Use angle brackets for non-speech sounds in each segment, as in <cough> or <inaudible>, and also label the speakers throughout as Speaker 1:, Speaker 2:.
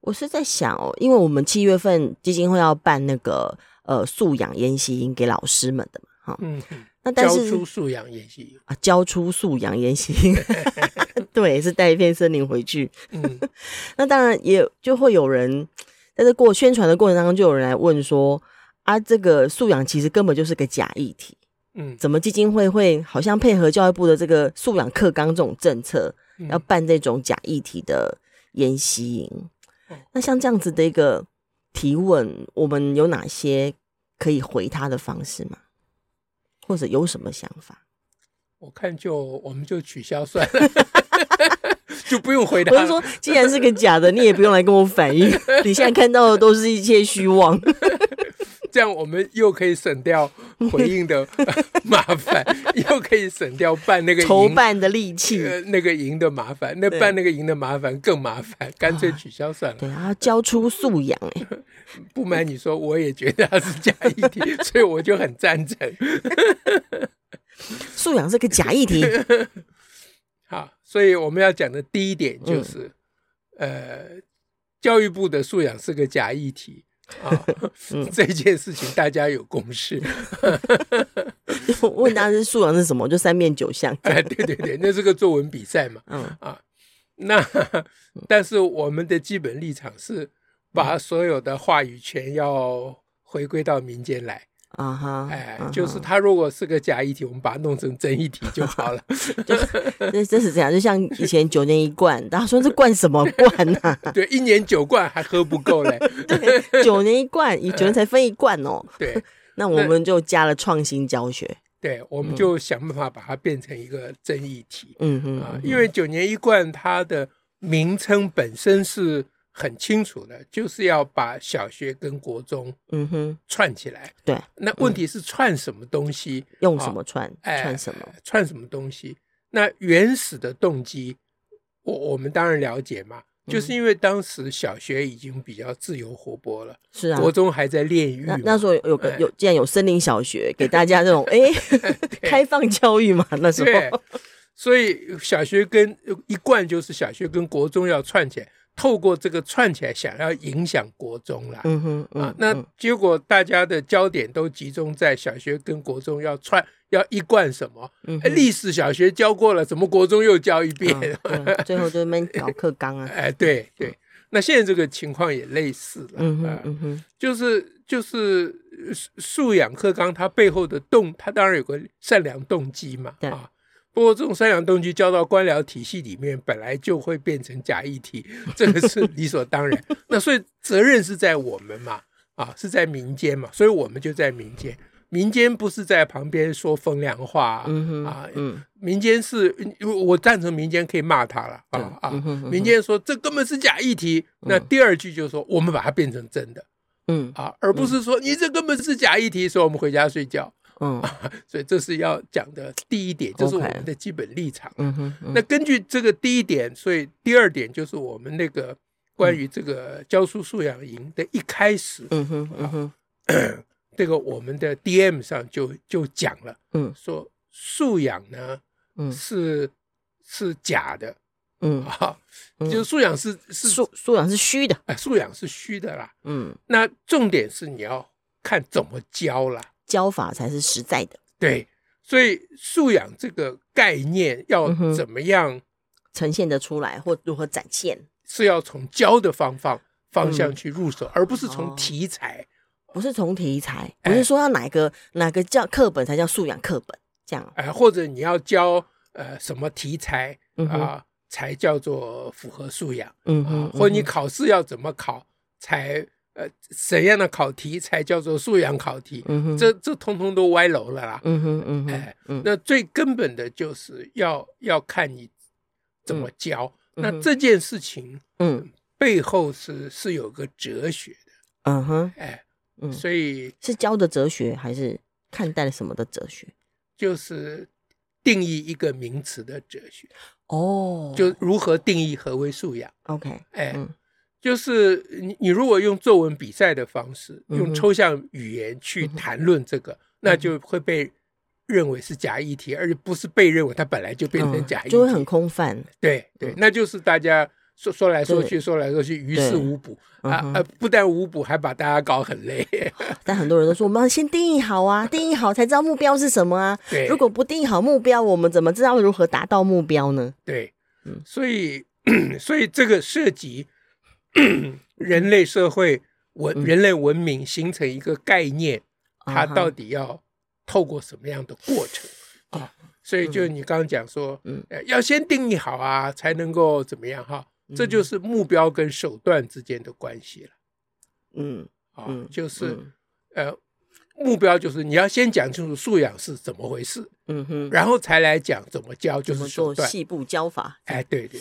Speaker 1: 我是在想哦，因为我们七月份基金会要办那个呃素养研习营给老师们的嘛，哈，嗯，那但是
Speaker 2: 教出素养研习营
Speaker 1: 啊，教出素养研习营，<laughs> 对，是带一片森林回去，嗯，<laughs> 那当然也就会有人在这过宣传的过程当中，就有人来问说啊，这个素养其实根本就是个假议题，嗯，怎么基金会会好像配合教育部的这个素养课纲这种政策，要办这种假议题的研习营？那像这样子的一个提问，我们有哪些可以回他的方式吗？或者有什么想法？
Speaker 2: 我看就我们就取消算了，<laughs> 就不用回答。
Speaker 1: 我是说，既然是个假的，你也不用来跟我反映。你现在看到的都是一切虚妄。
Speaker 2: 这样我们又可以省掉回应的 <laughs> 麻烦，又可以省掉办那个
Speaker 1: 筹办的力气，
Speaker 2: 呃，那个营的麻烦，那办那个营的麻烦更麻烦，干脆取消算了。
Speaker 1: 对啊，交出素养哎！<laughs>
Speaker 2: 不瞒你说，我也觉得它是假议题，<laughs> 所以我就很赞成。
Speaker 1: 素养是个假议题。
Speaker 2: 好，所以我们要讲的第一点就是，嗯、呃，教育部的素养是个假议题。<laughs> 这件事情大家有共识。<laughs>
Speaker 1: 问大家是素养是什么？就三面九项。<laughs>
Speaker 2: 哎，对对对，那是个作文比赛嘛。嗯啊，那但是我们的基本立场是把所有的话语权要回归到民间来。啊哈，哎，就是它如果是个假议题，我们把它弄成真议题就好了。<laughs>
Speaker 1: 就是，这这是这样，就像以前九年一贯，大家说这灌什么灌呢？<laughs>
Speaker 2: 对，一年九贯还喝不够嘞。<laughs>
Speaker 1: 对，九年一贯，以九年才分一罐哦。
Speaker 2: 对，
Speaker 1: 那我们就加了创新教学。
Speaker 2: 对，我们就想办法把它变成一个真议题。嗯嗯啊，因为九年一贯它的名称本身是。很清楚的，就是要把小学跟国中，嗯哼，串起来。
Speaker 1: 对，
Speaker 2: 那问题是串什么东西？
Speaker 1: 用什么串？哎串什么？
Speaker 2: 串什么东西？那原始的动机，我我们当然了解嘛，就是因为当时小学已经比较自由活泼了，是啊，国中还在炼狱。
Speaker 1: 那时候有个有，既然有森林小学，给大家这种 <laughs> 哎开放教育嘛，那时候，
Speaker 2: 所以小学跟一贯就是小学跟国中要串起来。透过这个串起来，想要影响国中啦，嗯哼，嗯啊，那结果大家的焦点都集中在小学跟国中要串，要一贯什么？嗯，历史小学教过了，怎么国中又教一遍？<laughs>
Speaker 1: 最后就没搞课纲啊。
Speaker 2: 哎，对对，那现在这个情况也类似了，嗯哼，嗯哼，就是就是素养课纲它背后的动，它当然有个善良动机嘛，对啊。不过，这种善良动机交到官僚体系里面，本来就会变成假议题，<laughs> 这个是理所当然。那所以责任是在我们嘛，啊，是在民间嘛，所以我们就在民间。民间不是在旁边说风凉话啊，嗯啊嗯、民间是，我赞成民间可以骂他了啊啊，民间说这根本是假议题，那第二句就是说我们把它变成真的，嗯啊，而不是说你这根本是假议题，所以我们回家睡觉。嗯，<laughs> 所以这是要讲的第一点，这是我们的基本立场。嗯哼，那根据这个第一点，所以第二点就是我们那个关于这个教书素养营的一开始，嗯哼，嗯哼，<clears throat> 这个我们的 DM 上就就讲了，嗯，说素养呢，嗯，是是假的，嗯。<laughs> 啊，就是素养是是
Speaker 1: 素素养是虚的，
Speaker 2: 哎，素养是虚的啦，嗯，那重点是你要看怎么教啦。
Speaker 1: 教法才是实在的，
Speaker 2: 对，所以素养这个概念要怎么样
Speaker 1: 呈现的出来，或如何展现，
Speaker 2: 是要从教的方方方向去入手，而不是从题材，
Speaker 1: 不是从题材，不是说要哪个哪个教课本才叫素养课本这样，
Speaker 2: 哎，或者你要教呃什么题材啊才叫做符合素养，嗯嗯，或者你考试要怎么考才。呃，怎样的考题才叫做素养考题？嗯哼，这这通通都歪楼了啦。嗯哼嗯哼，哎，那最根本的就是要要看你怎么教。嗯、那这件事情，嗯，背后是是有个哲学的。
Speaker 1: 嗯哼，
Speaker 2: 哎，
Speaker 1: 嗯，
Speaker 2: 所以
Speaker 1: 是教的哲学，还是看待了什么的哲学？
Speaker 2: 就是定义一个名词的哲学。
Speaker 1: 哦，
Speaker 2: 就如何定义何为素养
Speaker 1: ？OK，
Speaker 2: 哎，嗯、就是你你如果用作文比赛的方式，
Speaker 1: 嗯、
Speaker 2: 用抽象语言去谈论这个，嗯、那就会被认为是假议题，而且不是被认为它本来就变成假议题，
Speaker 1: 嗯、就会很空泛。
Speaker 2: 对对，那就是大家。说说来说去，说来说去，于事无补啊啊！不但无补，还把大家搞很累。<laughs>
Speaker 1: 但很多人都说，我们要先定义好啊，定义好才知道目标是什么啊。<laughs>
Speaker 2: 对，
Speaker 1: 如果不定义好目标，我们怎么知道如何达到目标呢？
Speaker 2: 对，嗯，所以 <clears throat> 所以这个涉及 <clears throat> 人类社会文人类文明形成一个概念，它到底要透过什么样的过程？啊？所以就你刚刚讲说，嗯，要先定义好啊，才能够怎么样哈？这就是目标跟手段之间的关系了，
Speaker 1: 嗯，
Speaker 2: 啊，就是，呃，目标就是你要先讲清楚素养是怎么回事，
Speaker 1: 嗯哼，
Speaker 2: 然后才来讲怎么教，就是手段，
Speaker 1: 细部教法。
Speaker 2: 哎，对对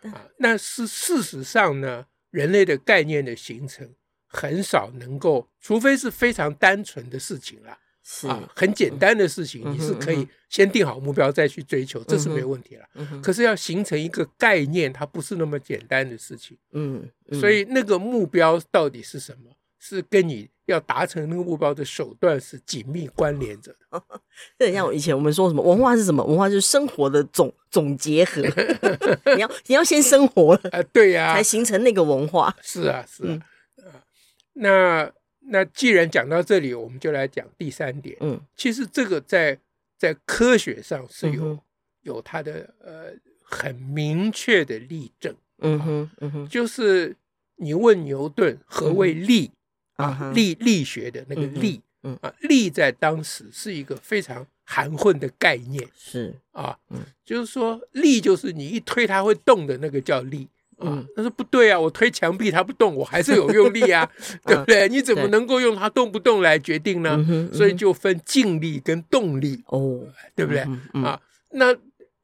Speaker 2: 对，啊，那是事实上呢，人类的概念的形成很少能够，除非是非常单纯的事情了。
Speaker 1: 是
Speaker 2: 啊，很简单的事情，你是可以先定好目标再去追求，这是没有问题了。可是要形成一个概念，它不是那么简单的事情。
Speaker 1: 嗯，
Speaker 2: 所以那个目标到底是什么？是跟你要达成那个目标的手段是紧密关联着的。<laughs>
Speaker 1: 这很像我以前我们说什么文化是什么？文化就是生活的总总结合。<laughs> 你要你要先生活了
Speaker 2: 啊，对呀，
Speaker 1: 才形成那个文化。
Speaker 2: 是啊，是啊，那。那既然讲到这里，我们就来讲第三点。
Speaker 1: 嗯，
Speaker 2: 其实这个在在科学上是有、
Speaker 1: 嗯、
Speaker 2: 有它的呃很明确的例证。
Speaker 1: 嗯哼，嗯哼，
Speaker 2: 就是你问牛顿何为力、嗯、啊？力力学的那个力，
Speaker 1: 嗯，
Speaker 2: 啊，力在当时是一个非常含混的概念。
Speaker 1: 是
Speaker 2: 啊，
Speaker 1: 嗯，
Speaker 2: 就是说力就是你一推它会动的那个叫力。嗯，他说不对啊，我推墙壁它不动，我还是有用力啊，<laughs> 对不对？你怎么能够用它动不动来决定呢？所以就分静力跟动力
Speaker 1: 哦，
Speaker 2: 对不对？啊，那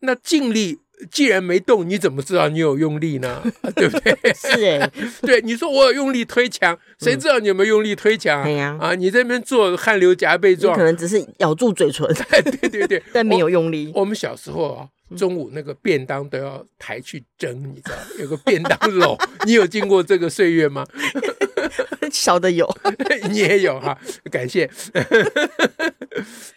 Speaker 2: 那静力既然没动，你怎么知道你有用力呢？<laughs> 对不对？
Speaker 1: 是哎，<laughs>
Speaker 2: 对，你说我有用力推墙，谁知道你有没有用力推墙对呀？啊，你在那边做汗流浃背状，
Speaker 1: 可能只是咬住嘴唇，
Speaker 2: 对 <laughs> 对对，
Speaker 1: 但没有用力。
Speaker 2: 我们小时候啊。中午那个便当都要抬去蒸，你知道有个便当篓，你有经过这个岁月吗？
Speaker 1: 小的有，
Speaker 2: 你也有哈，感谢。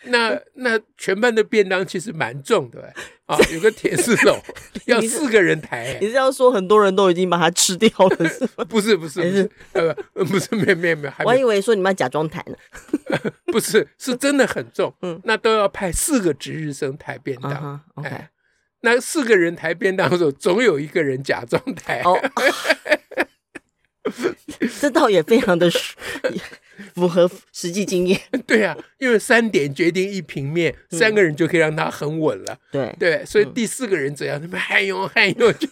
Speaker 2: 那那全班的便当其实蛮重的，啊，有个铁丝篓，<laughs> 要四个人抬。
Speaker 1: 你是要说很多人都已经把它吃掉了是吗？
Speaker 2: 不是不是不是，呃不不是没有没有没有，
Speaker 1: 我还以为说你们要假装抬呢。<laughs>
Speaker 2: 不是，是真的很重，嗯，那都要派四个值日生抬便当，哎。那四个人抬便当的时候，总有一个人假装抬。哦，<laughs>
Speaker 1: 这倒也非常的符合实际经验。<laughs>
Speaker 2: 对啊，因为三点决定一平面，嗯、三个人就可以让他很稳了。
Speaker 1: 对
Speaker 2: 对，所以第四个人怎样？他们嗨哟嗨哟，<laughs> 就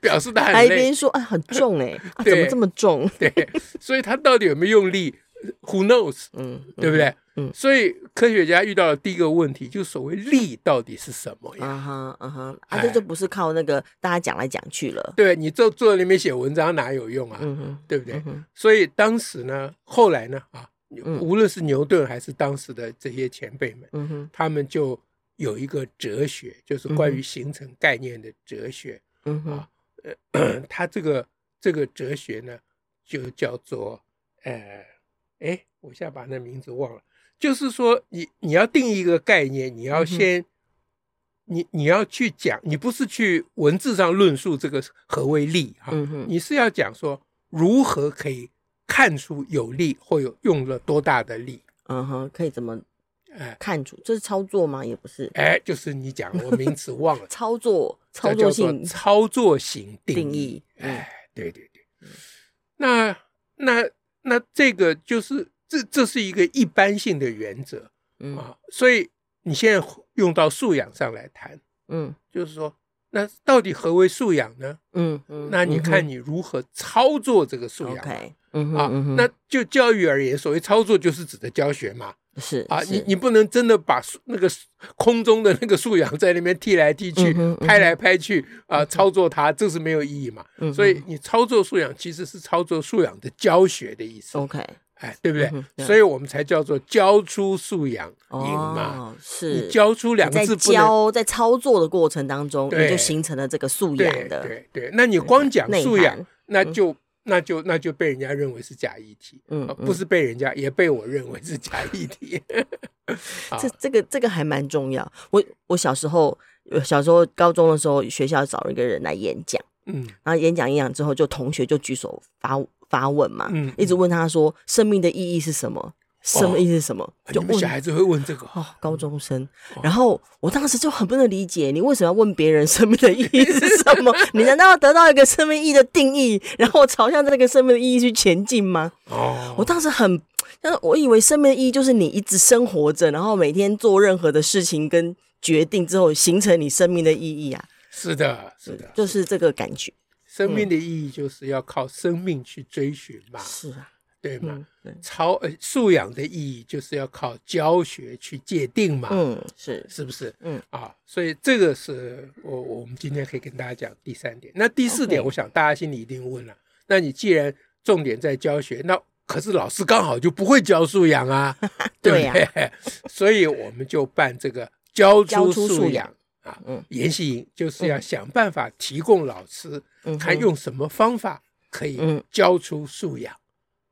Speaker 2: 表示他很累。
Speaker 1: 还一边说啊，很重哎、<laughs> 啊，怎么这么重？
Speaker 2: 对，所以他到底有没有用力？Who knows？嗯，对不对？嗯，所以科学家遇到的第一个问题，就所谓力到底是什么呀？
Speaker 1: 啊哈，啊哈，啊，这就不是靠那个大家讲来讲去了。
Speaker 2: 对，你坐坐在那边写文章哪有用啊？嗯哼，对不对？嗯所以当时呢，后来呢，啊，无论是牛顿还是当时的这些前辈们，嗯哼，他们就有一个哲学，就是关于形成概念的哲学。嗯哼，啊，呃，<clears throat> 他这个这个哲学呢，就叫做呃。哎，我现在把那名字忘了。就是说你，你你要定义一个概念，你要先，嗯、你你要去讲，你不是去文字上论述这个何为力哈，嗯、你是要讲说如何可以看出有力或有用了多大的力。
Speaker 1: 嗯哼，可以怎么哎看出？这是操作吗？也不是。
Speaker 2: 哎，就是你讲，我名词忘了。<laughs>
Speaker 1: 操作，操作性，
Speaker 2: 操作型定义。定义哎，对对对。嗯、那那。那这个就是这这是一个一般性的原则，嗯啊，所以你现在用到素养上来谈，嗯，就是说，那到底何为素养呢？嗯嗯，那你看你如何操作这个素养？嗯啊，那就教育而言，所谓操作就是指的教学嘛，
Speaker 1: 是
Speaker 2: 啊，你你不能真的把那个空中的那个素养在那边踢来踢去、嗯嗯、拍来拍去啊，操作它，这是没有意义嘛。嗯、所以你操作素养其实是操作素养的教学的意思。
Speaker 1: OK。
Speaker 2: 哎，对不对？嗯、所以我们才叫做教出素养。
Speaker 1: 哦、是
Speaker 2: 你教出两个字
Speaker 1: 教在操作的过程当中，你就形成了这个素养的。
Speaker 2: 对对，对，那你光讲素养，那就、嗯、那就那就被人家认为是假议题。嗯，不是被人家，也被我认为是假议题。<laughs>
Speaker 1: 这这个这个还蛮重要。我我小时候小时候高中的时候，学校找了一个人来演讲。嗯，然后演讲演讲之后，就同学就举手发。发问嘛，嗯，一直问他说：“生命的意义是什么？生命意义是什么？”就问
Speaker 2: 小孩子会问这个
Speaker 1: 哦，高中生。然后我当时就很不能理解，你为什么要问别人生命的意义是什么？<laughs> 你难道要得到一个生命意义的定义，然后朝向这个生命的意义去前进吗？哦，我当时很，但是我以为生命的意义就是你一直生活着，然后每天做任何的事情跟决定之后，形成你生命的意义啊。
Speaker 2: 是的，是的，
Speaker 1: 就是这个感觉。
Speaker 2: 生命的意义就是要靠生命去追寻嘛，
Speaker 1: 是啊，
Speaker 2: 对吗？超呃素养的意义就是要靠教学去界定嘛，
Speaker 1: 嗯，是
Speaker 2: 是不是？
Speaker 1: 嗯
Speaker 2: 啊，所以这个是我我们今天可以跟大家讲第三点。那第四点，我想大家心里一定问了，那你既然重点在教学，那可是老师刚好就不会教素养啊，<laughs> 对不对？<laughs> 所以我们就办这个教出素养。啊，嗯，研习营就是要想办法提供老师，看用什么方法可以教出素养。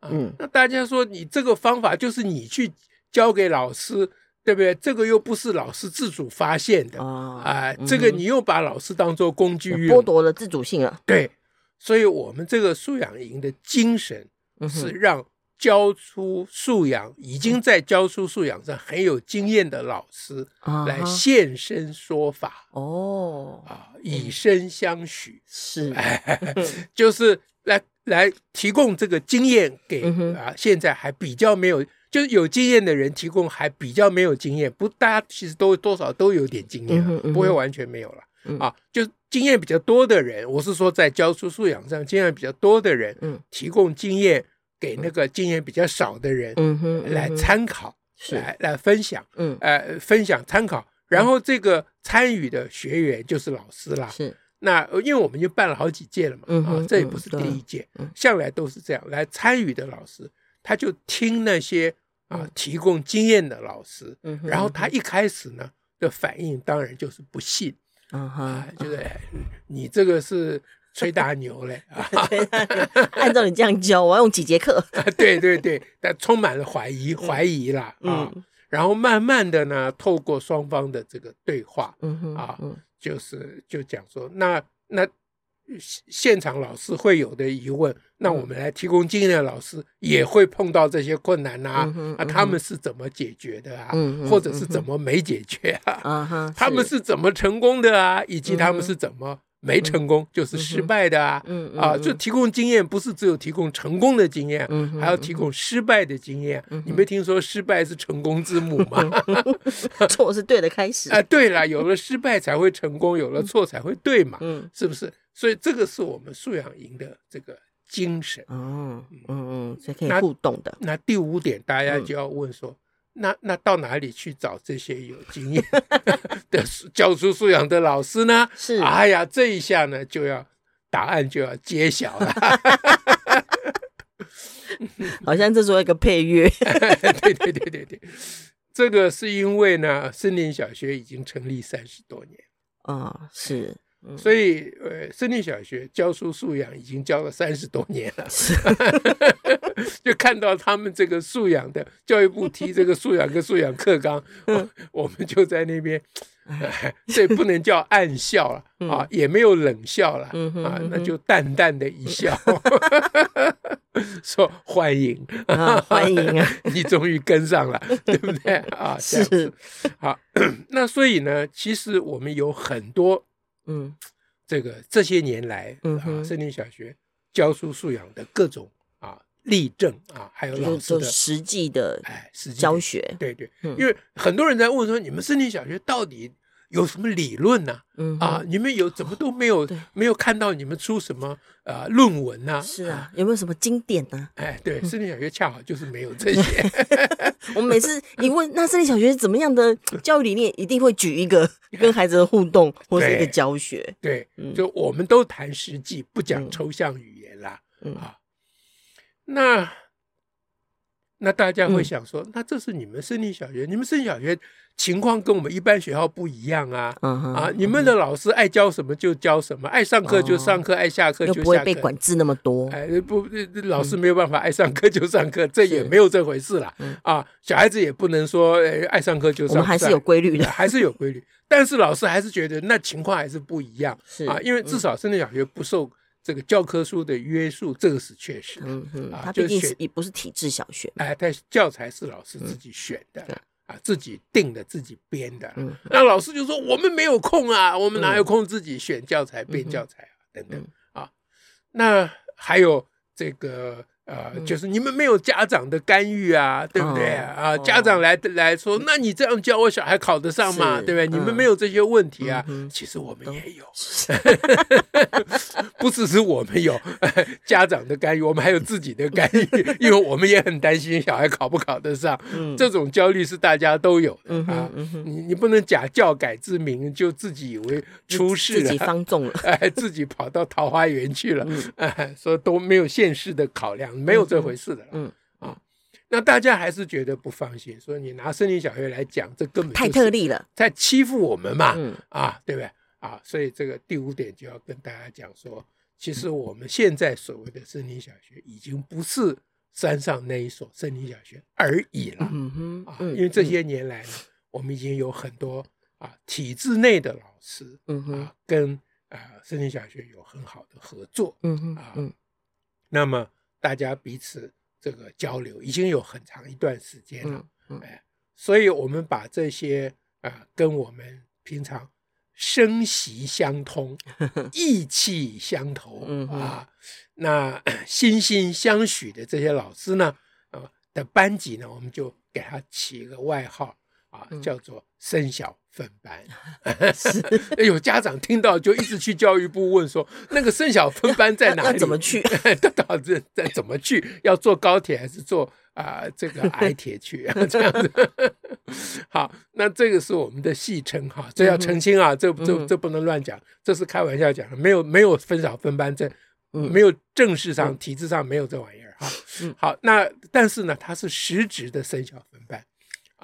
Speaker 2: 嗯，那大家说你这个方法就是你去教给老师，对不对？这个又不是老师自主发现的啊，这个你又把老师当做工具，
Speaker 1: 剥夺了自主性了。
Speaker 2: 对，所以我们这个素养营的精神是让。教出素养，已经在教出素养上很有经验的老师来现身说法。哦。啊，以身相许。
Speaker 1: 是，<laughs>
Speaker 2: 就是来来提供这个经验给啊，现在还比较没有，就是有经验的人提供还比较没有经验，不，大家其实都多少都有点经验，不会完全没有了。啊，就经验比较多的人，我是说在教书素养上经验比较多的人，嗯。提供经验。给那个经验比较少的人，嗯哼来参考，来来分享，嗯。呃，分享参考，然后这个参与的学员就是老师啦。是，那因为我们就办了好几届了嘛，啊，这也不是第一届，向来都是这样。来参与的老师，他就听那些啊提供经验的老师，然后他一开始呢的反应当然就是不信，啊哈，就是。你这个是。吹大牛嘞 <laughs> 啊！
Speaker 1: 按照你这样教，我要用几节课？<laughs>
Speaker 2: 对对对，但充满了怀疑，怀疑啦啊！然后慢慢的呢，透过双方的这个对话，啊，就是就讲说，那那现场老师会有的疑问，那我们来提供经验的老师也会碰到这些困难呐，啊，他们是怎么解决的啊？或者是怎么没解决啊？他们是怎么成功的啊？以及他们是怎么？没成功就是失败的啊，啊，就提供经验，不是只有提供成功的经验，还要提供失败的经验。你没听说失败是成功之母吗？<laughs>
Speaker 1: 错是对的开始 <laughs>
Speaker 2: 啊，对了，有了失败才会成功，有了错才会对嘛，是不是？所以这个是我们素养营的这个精神。
Speaker 1: 嗯嗯嗯，是可以互动的。
Speaker 2: 那第五点，大家就要问说。那那到哪里去找这些有经验的 <laughs> 教书素养的老师呢？是，哎呀，这一下呢就要答案就要揭晓了，<laughs>
Speaker 1: 好像这是一个配乐。<laughs>
Speaker 2: 对对对对对，这个是因为呢，森林小学已经成立三十多年
Speaker 1: 啊、哦，是。
Speaker 2: 所以，呃，森林小学教书素养已经教了三十多年了，<laughs> 就看到他们这个素养的教育部提这个素养跟素养课纲，我们就在那边，<laughs> 这不能叫暗笑了啊，也没有冷笑了啊，那就淡淡的一笑，<laughs> 说欢迎。
Speaker 1: 啊，欢迎啊，
Speaker 2: 你终于跟上了，对不对？啊？是，好，<coughs> 那所以呢，其实我们有很多。嗯，这个这些年来，啊，森林小学教书素养的各种啊例证啊，还有老师的
Speaker 1: 实际的哎，实际教学，
Speaker 2: 对对，因为很多人在问说，你们森林小学到底有什么理论呢？嗯啊，你们有怎么都没有没有看到你们出什么呃论文呢？
Speaker 1: 是啊，有没有什么经典呢？
Speaker 2: 哎，对，森林小学恰好就是没有这些。<laughs>
Speaker 1: 我们每次一问那森林小学是怎么样的 <laughs> 教育理念，一定会举一个跟孩子的互动或是一个教学。
Speaker 2: 对，就我们都谈实际，不讲抽象语言啦。嗯啊，那。那大家会想说，嗯、那这是你们森林小学，你们森林小学情况跟我们一般学校不一样啊！嗯、啊，你们的老师爱教什么就教什么，爱上课就上课，哦、爱下课就下课，
Speaker 1: 不会被管制那么多。
Speaker 2: 哎，不，老师没有办法爱上课就上课，嗯、这也没有这回事了。啊，小孩子也不能说，哎，爱上课就上课，我们
Speaker 1: 还是有规律的，
Speaker 2: 还是有规律。但是老师还是觉得那情况还是不一样，是啊，因为至少森林小学不受。这个教科书的约束，这个是确实的。嗯嗯，
Speaker 1: 他毕竟是也不是体制小学。
Speaker 2: 哎，但教材是老师自己选的，啊，自己定的，自己编的。嗯，那老师就说：“我们没有空啊，我们哪有空自己选教材、编教材啊？等等啊。”那还有这个。呃，就是你们没有家长的干预啊，对不对啊？家长来来说，那你这样教我小孩考得上吗？对不对？你们没有这些问题啊。其实我们也有，<laughs> 不只是我们有家长的干预，我们还有自己的干预，因为我们也很担心小孩考不考得上。嗯 <laughs> 这种焦虑是大家都有的啊。你你不能假教改之名，就自己以为出事了，
Speaker 1: 自己放纵了，
Speaker 2: 哎，自己跑到桃花源去了，哎，<laughs> 说都没有现实的考量。没有这回事的了，嗯，嗯啊，那大家还是觉得不放心，说你拿森林小学来讲，这根本
Speaker 1: 太特例了，
Speaker 2: 在欺负我们嘛，嗯、啊，对不对？啊，所以这个第五点就要跟大家讲说，其实我们现在所谓的森林小学，已经不是山上那一所森林小学而已了，嗯哼，啊，因为这些年来呢，我们已经有很多啊体制内的老师，嗯哼，啊，跟啊森林小学有很好的合作，嗯哼，啊，嗯，那么。大家彼此这个交流已经有很长一段时间了，嗯嗯、哎，所以我们把这些啊、呃、跟我们平常生息相通、<laughs> 意气相投、嗯、啊，那 <clears throat> 心心相许的这些老师呢，啊、呃、的班级呢，我们就给他起一个外号啊，叫做“生小”。<laughs> <laughs> 分班，有家长听到就一直去教育部问说，那个生小分班在哪里？<laughs>
Speaker 1: 怎么去？
Speaker 2: 到底在怎么去？要坐高铁还是坐啊、呃、这个矮铁去？这样子。好，那这个是我们的戏称哈，这要澄清啊，这这这不能乱讲，这是开玩笑讲的，没有没有分小分班，这没有正式上体制上没有这玩意儿哈。好，那但是呢，它是实质的生小分班，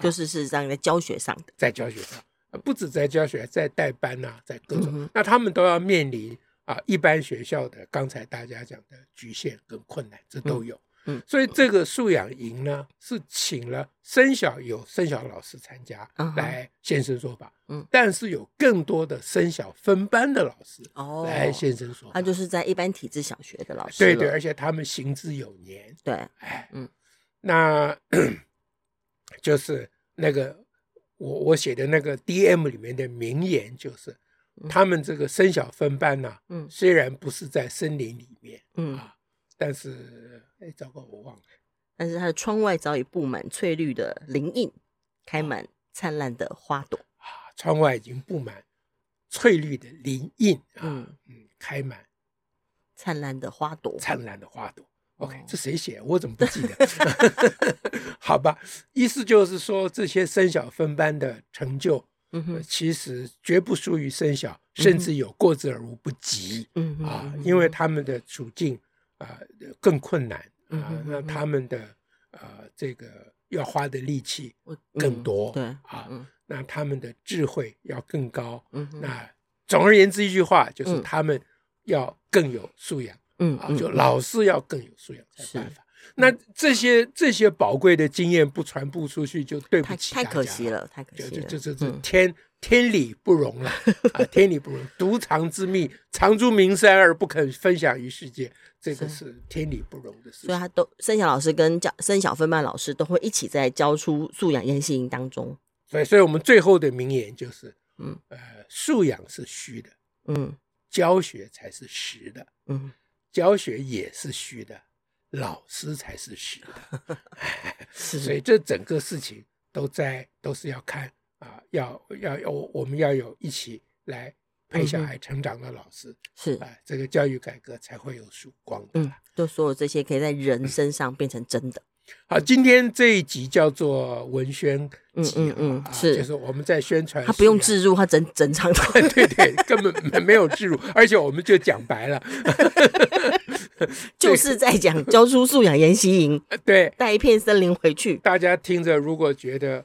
Speaker 1: 就是事实上在教学上的，
Speaker 2: 在教学上。不止在教学，在带班呐、啊，在各种，嗯、那他们都要面临啊，一般学校的刚才大家讲的局限跟困难，这都有。所以这个素养营呢，是请了生小有生小老师参加来现身说法。嗯，但是有更多的生小分班的老师哦来现身说法。
Speaker 1: 他就是在一般体制小学的老师。
Speaker 2: 对对，而且他们行之有年。
Speaker 1: 对，
Speaker 2: 哎，嗯，那就是那个。我我写的那个 DM 里面的名言就是，他们这个生小分班呐、啊，嗯，虽然不是在森林里面，嗯啊，但是哎，糟糕，我忘了。
Speaker 1: 但是它的窗外早已布满翠绿的林荫，开满灿烂的花朵
Speaker 2: 啊，窗外已经布满翠绿的林荫啊，嗯，嗯，开满
Speaker 1: 灿烂的花朵，
Speaker 2: 灿烂的花朵。OK，这谁写？我怎么不记得？<laughs> <laughs> 好吧，意思就是说，这些生小分班的成就，其实绝不输于生小，甚至有过之而无不及，嗯啊，因为他们的处境啊更困难啊，那他们的呃这个要花的力气更多，对啊，那他们的智慧要更高，嗯，那总而言之一句话就是他们要更有素养。嗯，啊，就老师要更有素养才办法。那这些这些宝贵的经验不传播出去，就对不起
Speaker 1: 太可惜了，太可惜了。
Speaker 2: 就这这这天天理不容了 <laughs> 啊！天理不容，独藏之秘，藏诸名山而不肯分享于世界，这个是天理不容的事。
Speaker 1: 所以，他都森小老师跟教森小分曼老师都会一起在教出素养研习营当中。
Speaker 2: 所以，所以我们最后的名言就是：嗯，呃，素养是虚的，嗯，教学才是实的，嗯。教学也是虚的，老师才是虚的，<laughs> 是。所以这整个事情都在都是要看啊要，要要有我们要有一起来陪小孩成长的老师，嗯、
Speaker 1: 是。
Speaker 2: 啊，这个教育改革才会有曙光的。
Speaker 1: 嗯，就所有这些可以在人身上变成真的。
Speaker 2: 好，今天这一集叫做文宣集，嗯嗯
Speaker 1: 嗯，是，
Speaker 2: 就是我们在宣传，
Speaker 1: 他不用置入，他整整场的，<laughs>
Speaker 2: 对对，根本没有置入，而且我们就讲白了，<laughs>
Speaker 1: 就是在讲教书素养研习营，<laughs>
Speaker 2: 对，
Speaker 1: 带一片森林回去。
Speaker 2: 大家听着，如果觉得，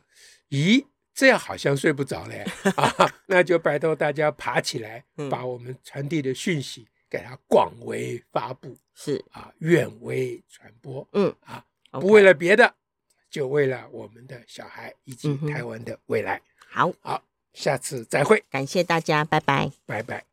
Speaker 2: 咦，这样好像睡不着嘞，<laughs> 啊，那就拜托大家爬起来，把我们传递的讯息给它广为发布，
Speaker 1: 是
Speaker 2: 啊，远为传播，
Speaker 1: 嗯
Speaker 2: 啊。不为了别的就为了我们的小孩以及台湾的未来。
Speaker 1: 好，
Speaker 2: 好，下次再会，
Speaker 1: 感谢大家，拜拜，
Speaker 2: 拜拜。